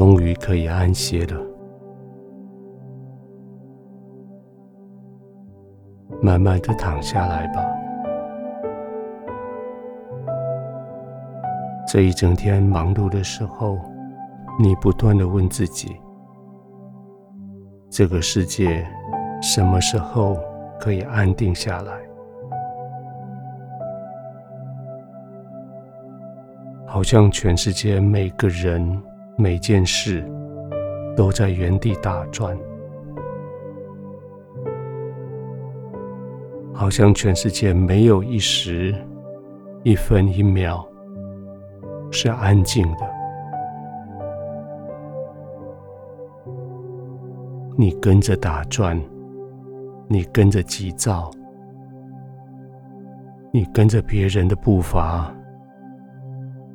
终于可以安歇了。慢慢的躺下来吧。这一整天忙碌的时候，你不断的问自己：这个世界什么时候可以安定下来？好像全世界每个人、每件事都在原地打转，好像全世界没有一时、一分一秒是安静的。你跟着打转，你跟着急躁，你跟着别人的步伐。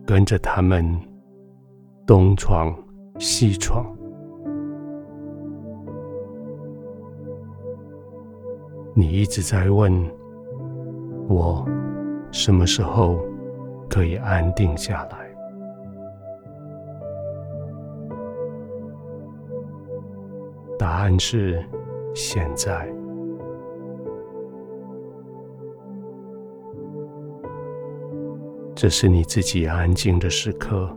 跟着他们东闯西闯，你一直在问我什么时候可以安定下来？答案是现在。这是你自己安静的时刻，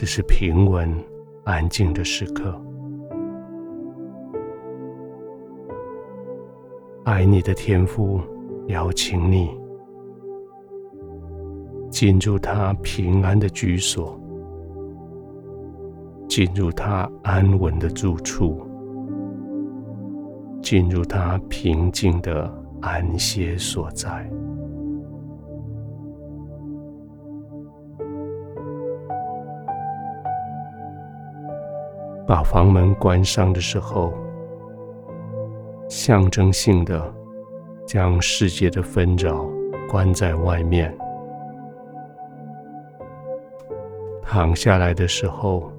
这是平稳安静的时刻。爱你的天赋邀请你进入他平安的居所，进入他安稳的住处，进入他平静的安歇所在。把房门关上的时候，象征性的将世界的纷扰关在外面。躺下来的时候，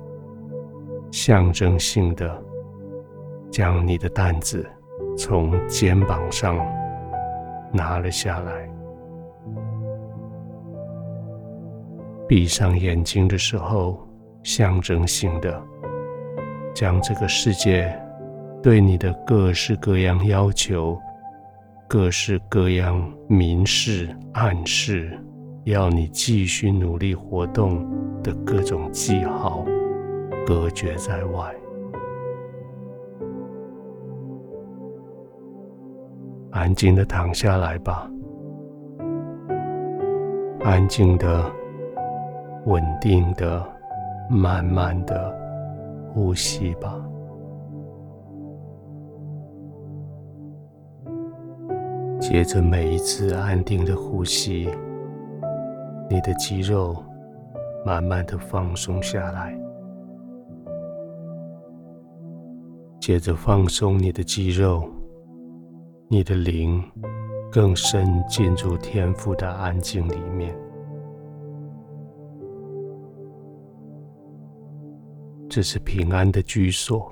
象征性的将你的担子从肩膀上拿了下来。闭上眼睛的时候，象征性的。将这个世界对你的各式各样要求、各式各样明示暗示，要你继续努力活动的各种记号，隔绝在外。安静的躺下来吧，安静的、稳定的、慢慢的。呼吸吧。接着每一次安定的呼吸，你的肌肉慢慢的放松下来。接着放松你的肌肉，你的灵更深进入天赋的安静里面。这是平安的居所，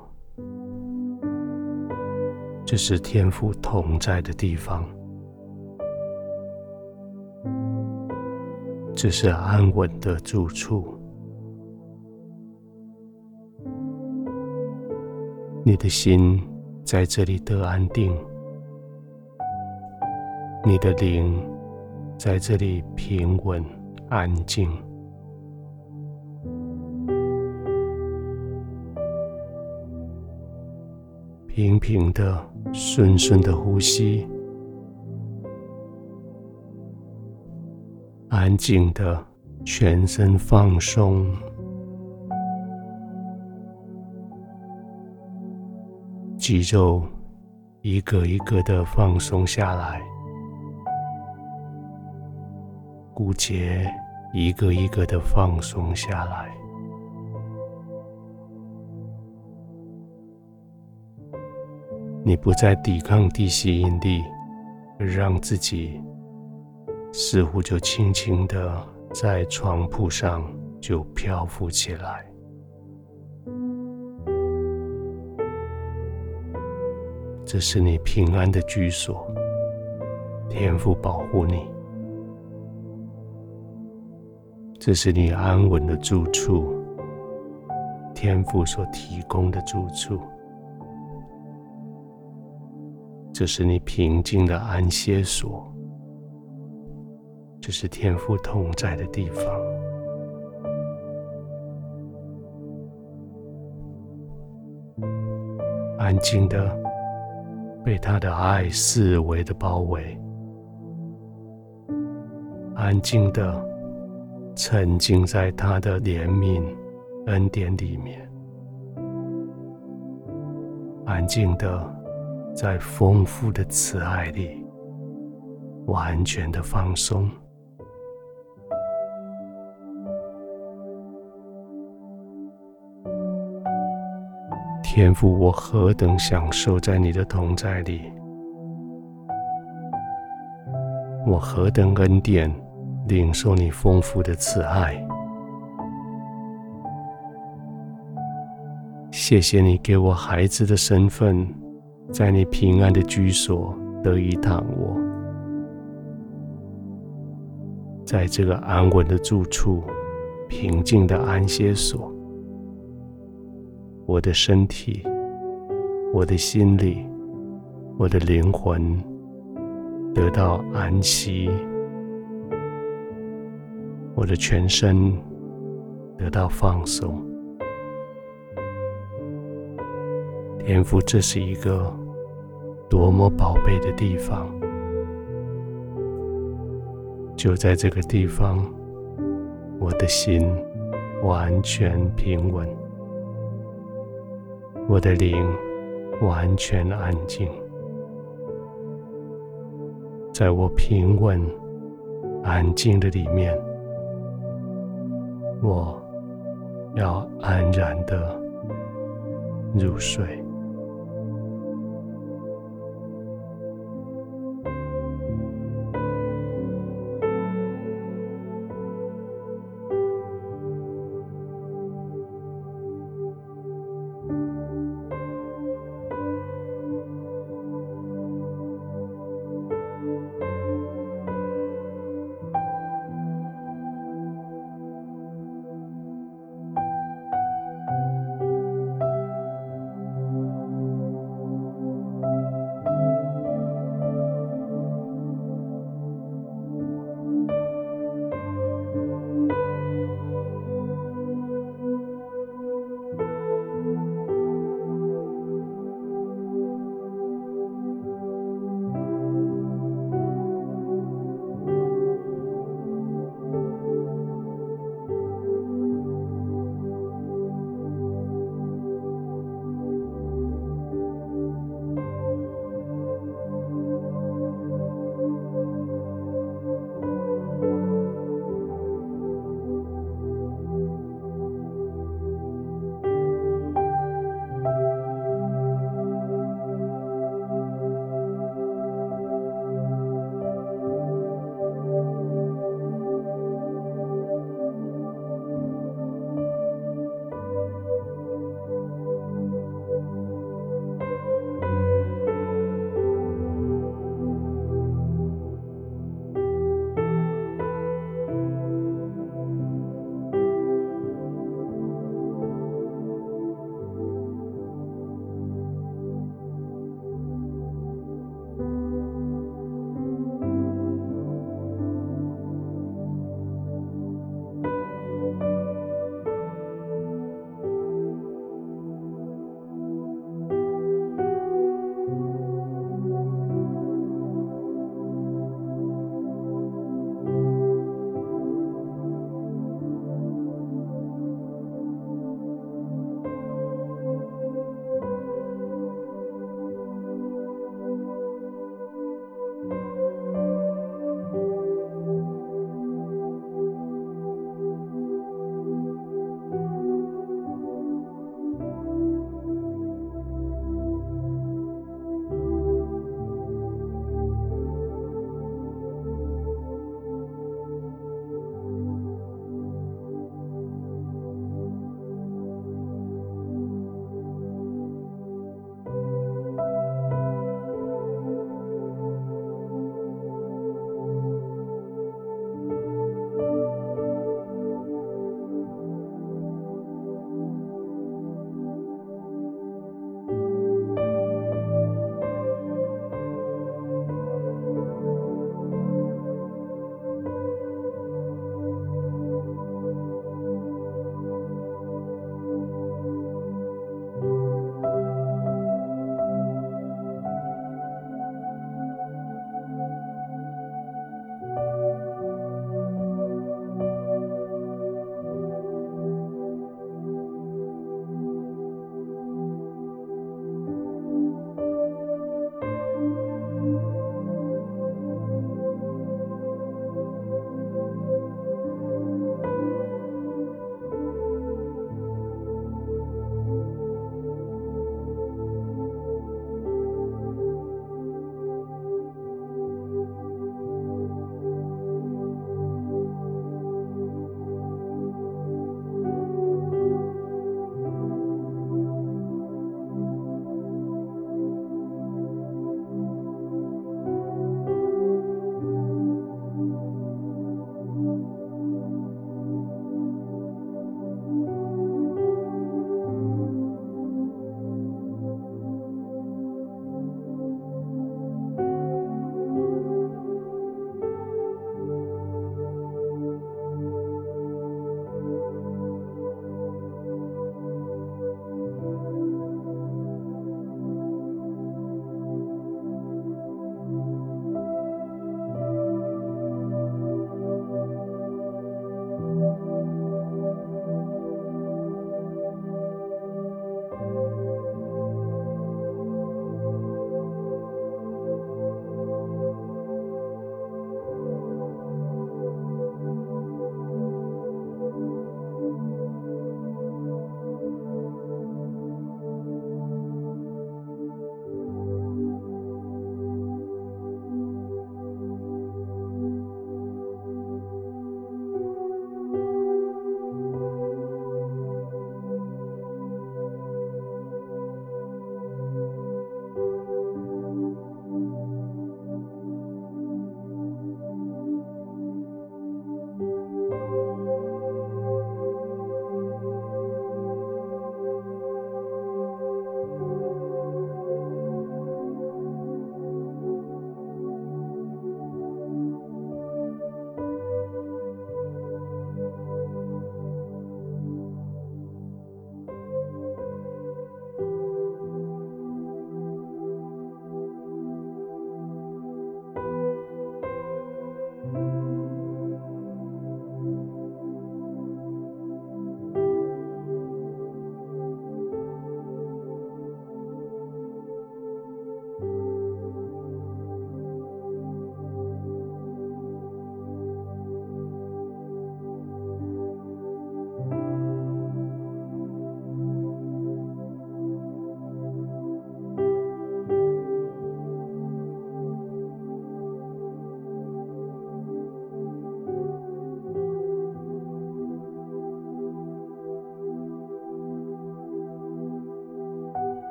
这是天父同在的地方，这是安稳的住处。你的心在这里得安定，你的灵在这里平稳安静。平平的、顺顺的呼吸，安静的全身放松，肌肉一个一个的放松下来，骨节一个一个的放松下来。你不再抵抗地吸引力，而让自己似乎就轻轻的在床铺上就漂浮起来。这是你平安的居所，天父保护你。这是你安稳的住处，天父所提供的住处，这是你平静的安歇所，这是天父同在的地方，安静的被他的爱四围的包围，安静的沉浸在他的怜悯。恩典里面，安静的，在丰富的慈爱里，完全的放松。天父，我何等享受在你的同在里，我何等恩典领受你丰富的慈爱。谢谢你给我孩子的身份，在你平安的居所得以躺卧，在这个安稳的住处、平静的安歇所，我的身体、我的心里、我的灵魂得到安息，我的全身得到放松。天父，这是一个多么宝贝的地方！就在这个地方，我的心完全平稳，我的灵完全安静。在我平稳、安静的里面，我要安然的入睡。